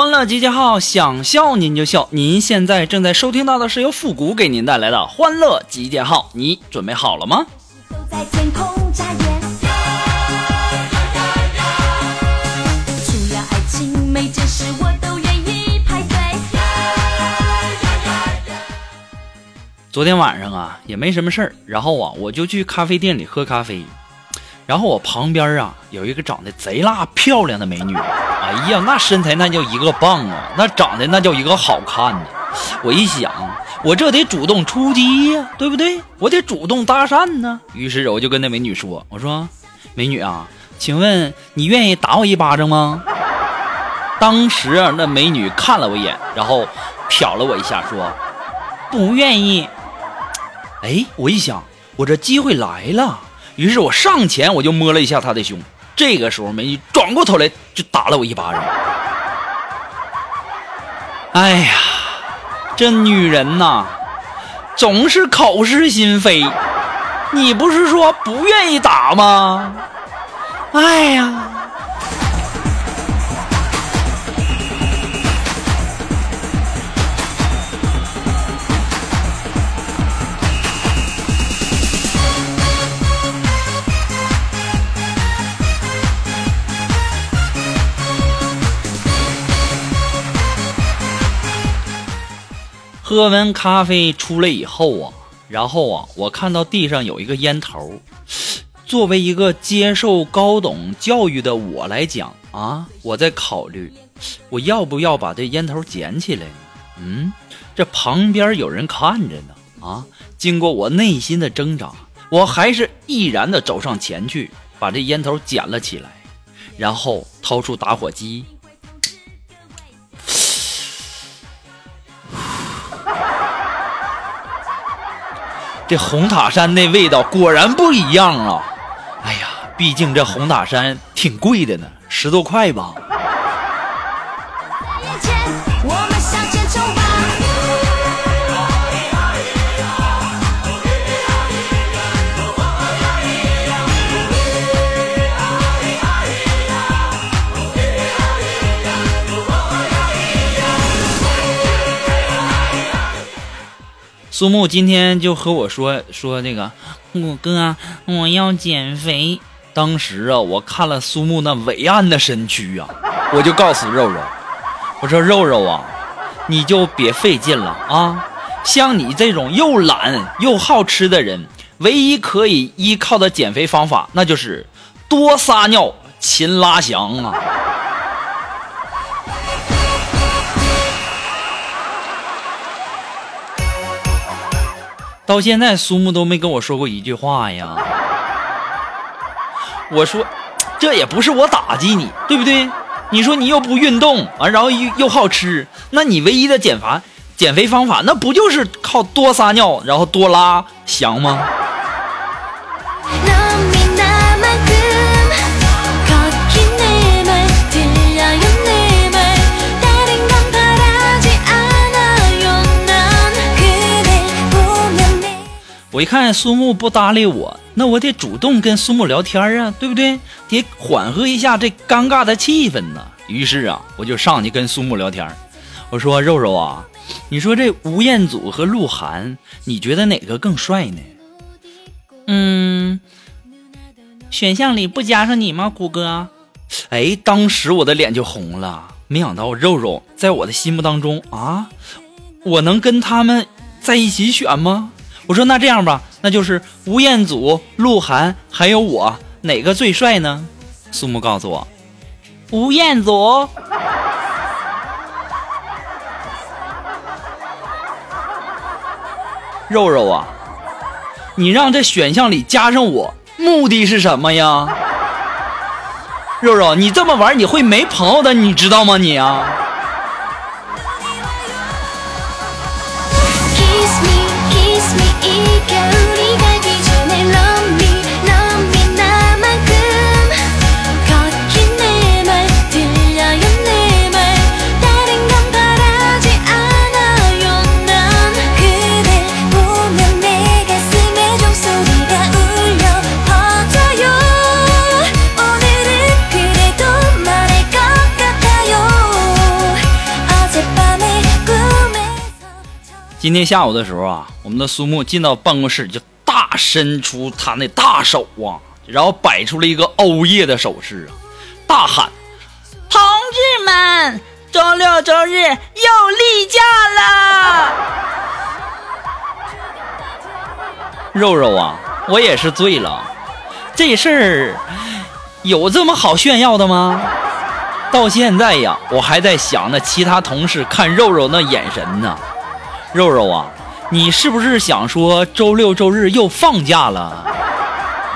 欢乐集结号，想笑您就笑。您现在正在收听到的是由复古给您带来的欢乐集结号，你准备好了吗？昨天晚上啊，也没什么事儿，然后啊，我就去咖啡店里喝咖啡，然后我旁边啊有一个长得贼拉漂亮的美女，哎呀，那身材那叫一个棒啊，那长得那叫一个好看呢。我一想，我这得主动出击呀、对不对？我得主动搭讪呢。于是我就跟那美女说：“我说，美女啊，请问你愿意打我一巴掌吗？”当时，那美女看了我一眼，然后瞟了我一下，说：“不愿意。”哎，我一想，我这机会来了，于是我上前我就摸了一下他的胸。这个时候，美女转过头来就打了我一巴掌。哎呀，这女人呐，总是口是心非。你不是说不愿意打吗？哎呀，喝完咖啡出来以后啊，然后啊，我看到地上有一个烟头。作为一个接受高等教育的我来讲啊，我在考虑，我要不要把这烟头捡起来呢？嗯，这旁边有人看着呢啊。经过我内心的挣扎，我还是毅然的走上前去，把这烟头捡了起来，然后掏出打火机。这红塔山那味道果然不一样啊！哎呀，毕竟这红塔山挺贵的呢，十多块吧。苏木今天就和我说说那个，我哥我要减肥。当时啊，我看了苏木那伟岸的身躯啊，我就告诉肉肉，我说肉肉啊，你就别费劲了啊。像你这种又懒又好吃的人，唯一可以依靠的减肥方法，那就是多撒尿，勤拉翔啊。到现在，苏木都没跟我说过一句话呀。我说，这也不是我打击你，对不对？你说你又不运动啊，然后又又好吃，那你唯一的减法、减肥方法，那不就是靠多撒尿，然后多拉翔吗？我一看苏木不搭理我，那我得主动跟苏木聊天啊，对不对？得缓和一下这尴尬的气氛呢。于是啊，我就上去跟苏木聊天。我说：“肉肉啊，你说这吴彦祖和鹿晗，你觉得哪个更帅呢？”嗯，选项里不加上你吗，谷歌？哎，当时我的脸就红了。没想到肉肉在我的心目当中啊，我能跟他们在一起选吗？我说那这样吧，那就是吴彦祖、鹿晗还有我，哪个最帅呢？苏木告诉我，吴彦祖。肉肉啊，你让这选项里加上我，目的是什么呀？肉肉，你这么玩你会没朋友的，你知道吗你啊？今天下午的时候啊，我们的苏木进到办公室就大伸出他那大手啊，然后摆出了一个欧耶的手势啊，大喊：“同志们，周六周日又例假了！”肉肉啊，我也是醉了，这事儿有这么好炫耀的吗？到现在呀，我还在想那其他同事看肉肉那眼神呢。肉肉啊，你是不是想说周六周日又放假了？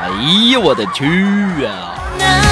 哎呀，我的去啊！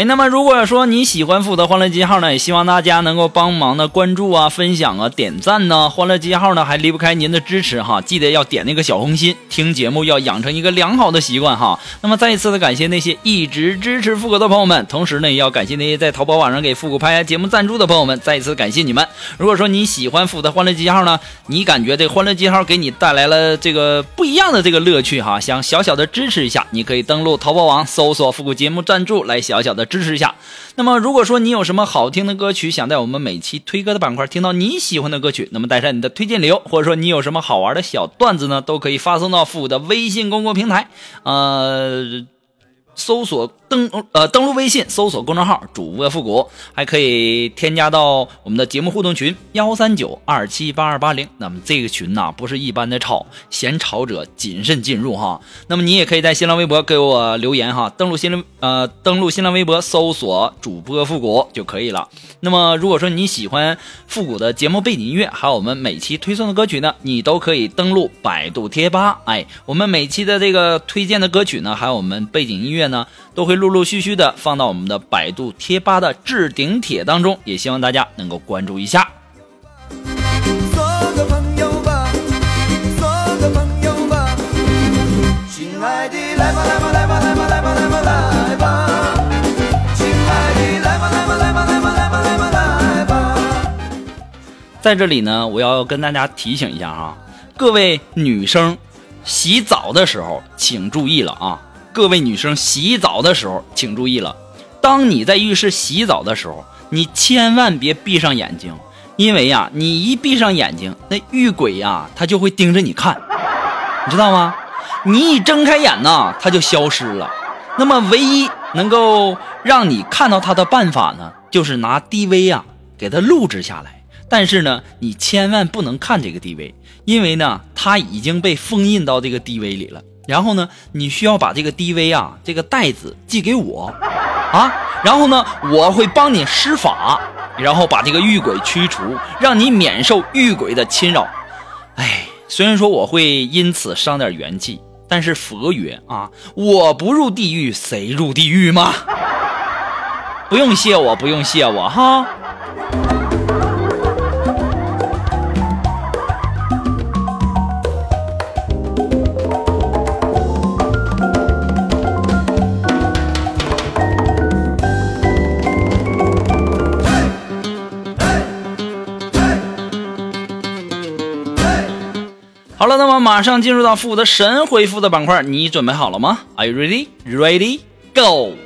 哎，那么如果说你喜欢复古欢乐记号呢，也希望大家能够帮忙的关注啊、分享啊、点赞呢。欢乐记号呢还离不开您的支持哈，记得要点那个小红心，听节目要养成一个良好的习惯哈。那么再一次的感谢那些一直支持复古的朋友们，同时呢也要感谢那些在淘宝网上给复古拍节目赞助的朋友们，再一次感谢你们。如果说你喜欢复古欢乐记号呢，你感觉这欢乐记号给你带来了这个不一样的这个乐趣哈，想小小的支持一下，你可以登录淘宝网搜索复古节目赞助来小小的支持一下。那么如果说你有什么好听的歌曲，想在我们每期推歌的板块听到你喜欢的歌曲，那么带上你的推荐理由，或者说你有什么好玩的小段子呢，都可以发送到复古的微信公众平台，呃。搜索登呃登录微信，搜索公众号“主播复古”，还可以添加到我们的节目互动群幺三九二七八二八零。那么这个群呐、不是一般的吵，嫌吵者谨慎进入哈。那么你也可以在新浪微博给我留言哈，登录新浪呃登录新浪微博搜索“主播复古”就可以了。那么如果说你喜欢复古的节目背景音乐，还有我们每期推送的歌曲呢，你都可以登录百度贴吧。哎，我们每期的这个推荐的歌曲呢，还有我们背景音乐呢，都会陆陆续续的放到我们的百度贴吧的置顶帖当中，也希望大家能够关注一下。做个朋友吧，做个朋友吧，亲爱的，来吧来吧来吧来吧来吧来吧来吧，亲爱的，来吧来吧来吧来吧来吧来吧来吧。在这里呢，我要跟大家提醒一下啊，各位女生洗澡的时候请注意了啊！各位女生洗澡的时候请注意了，当你在浴室洗澡的时候，你千万别闭上眼睛，因为呀，你一闭上眼睛，那浴鬼呀，他就会盯着你看，你知道吗？你一睁开眼呐，他就消失了。那么，唯一能够让你看到他的办法呢，就是拿 DV 啊给他录制下来。但是呢，你千万不能看这个 DV，因为呢，它已经被封印到这个 DV 里了。然后呢，你需要把这个 DV 啊，这个袋子寄给我，啊，然后呢，我会帮你施法，然后把这个御鬼驱除，让你免受御鬼的侵扰。哎，虽然说我会因此伤点元气，但是佛曰啊，我不入地狱，谁入地狱吗？不用谢我，不用谢我哈。马上进入到负责神回复的板块，你准备好了吗？Are you ready? Ready? Go!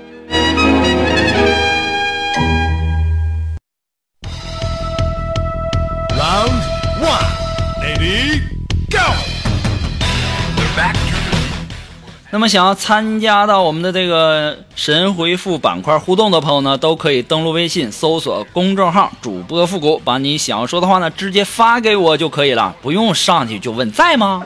那么想要参加到我们的这个神回复板块互动的朋友呢，都可以登录微信搜索公众号“主播复古”，把你想要说的话呢直接发给我就可以了，不用上去就问在吗？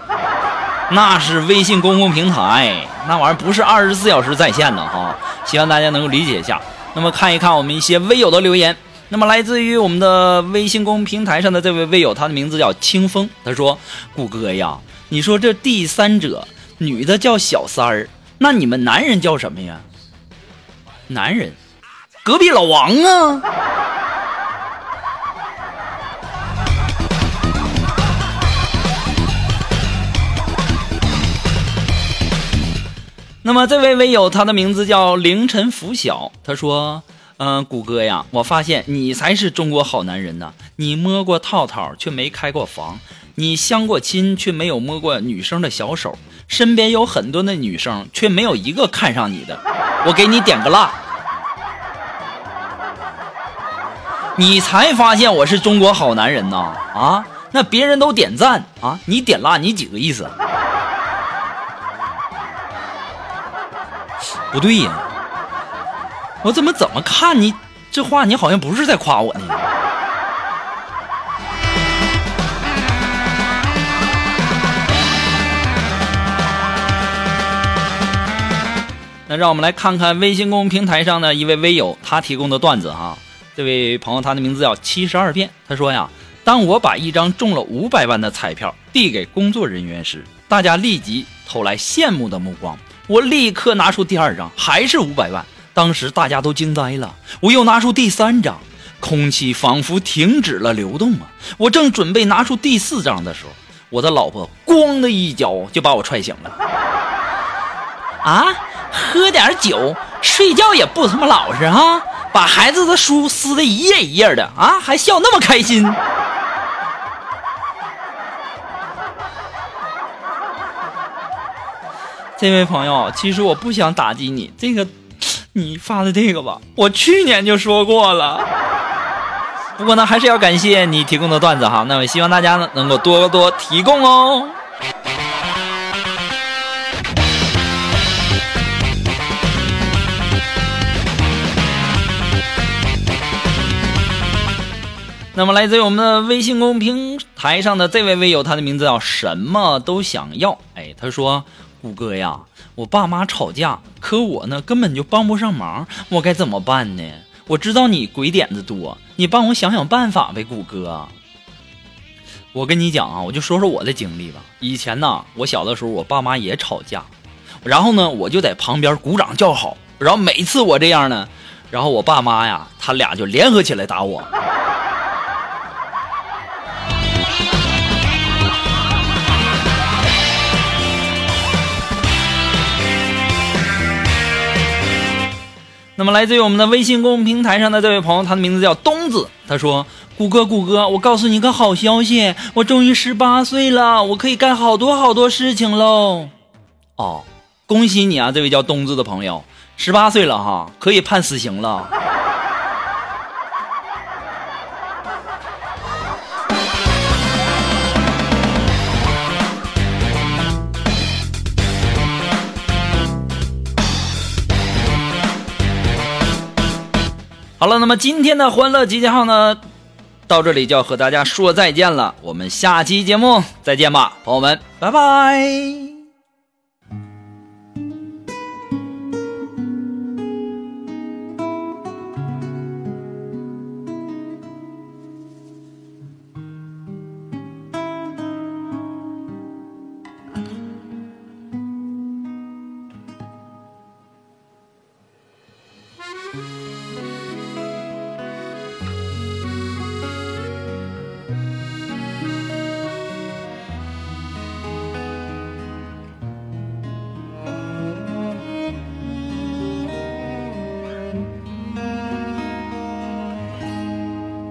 那是微信公共平台，那玩意儿不是二十四小时在线的哈，希望大家能够理解一下。那么看一看我们一些微友的留言。那么来自于我们的微信公平台上的这位微友，他的名字叫清风。他说：“谷歌呀，你说这第三者女的叫小三儿，那你们男人叫什么呀？男人，隔壁老王啊。”那么这位微友，他的名字叫凌晨拂晓。他说：“嗯、谷歌呀，我发现你才是中国好男人呢！你摸过套套，却没开过房；你相过亲，却没有摸过女生的小手。身边有很多的女生，却没有一个看上你的。我给你点个蜡。你才发现我是中国好男人呐！啊，那别人都点赞啊，你点蜡，你几个意思？”不对呀，我怎么怎么看你这话，你好像不是在夸我呢？那让我们来看看微信公众平台上的一位微友他提供的段子哈。这位朋友他的名字叫七十二变，他说呀，当我把一张中了五百万的彩票递给工作人员时，大家立即投来羡慕的目光。我立刻拿出第二张，还是五百万。当时大家都惊呆了。我又拿出第三张，空气仿佛停止了流动啊！我正准备拿出第四张的时候，我的老婆咣的一脚就把我踹醒了。啊，喝点酒，睡觉也不他妈老实哈！把孩子的书撕的一页一页的啊，还笑那么开心。这位朋友，其实我不想打击你，这个你发的这个吧，我去年就说过了。不过呢，还是要感谢你提供的段子哈，那么希望大家呢能够多多提供哦。那么，来自于我们的微信公平台上的这位微友，他的名字叫什么都想要。哎，他说：“谷歌呀，我爸妈吵架，可我呢根本就帮不上忙，我该怎么办呢？我知道你鬼点子多，你帮我想想办法呗，谷歌。”我跟你讲啊，我就说说我的经历吧。以前呢，我小的时候，我爸妈也吵架，然后呢，我就在旁边鼓掌叫好。然后每次我这样呢，然后我爸妈呀，他俩就联合起来打我。那么，来自于我们的微信公众平台上的这位朋友，他的名字叫东子。他说：“谷歌，谷歌，我告诉你个好消息，我终于十八岁了，我可以干好多好多事情喽。”哦，恭喜你啊，这位叫东子的朋友，十八岁了哈，可以判死刑了。好了，那么今天的欢乐集结号呢，到这里就要和大家说再见了。我们下期节目再见吧，朋友们，拜拜。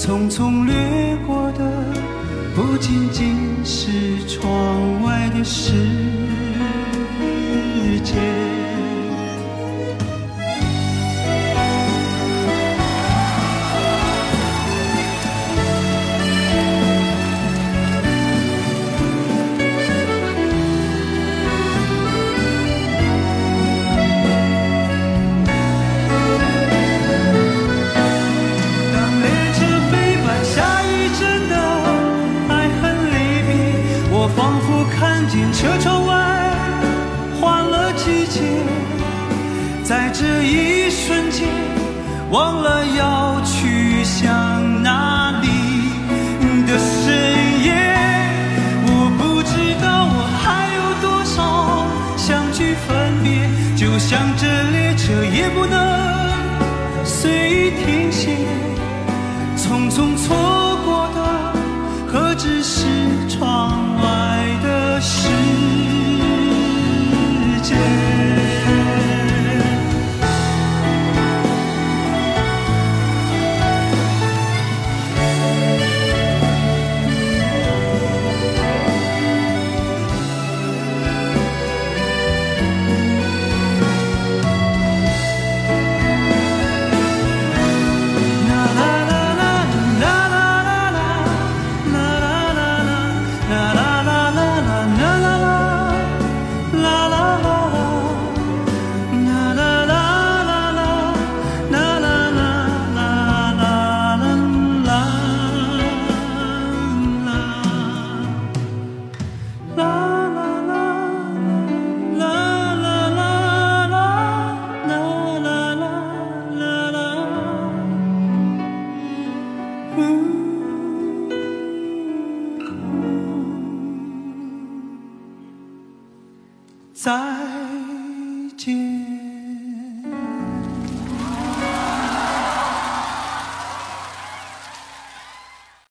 匆匆掠过的不仅仅是窗外的世界。车窗外换了季节，在这一瞬间，忘了要去向哪里的深夜。我不知道我还有多少相聚分别，就像这列车也不能。随意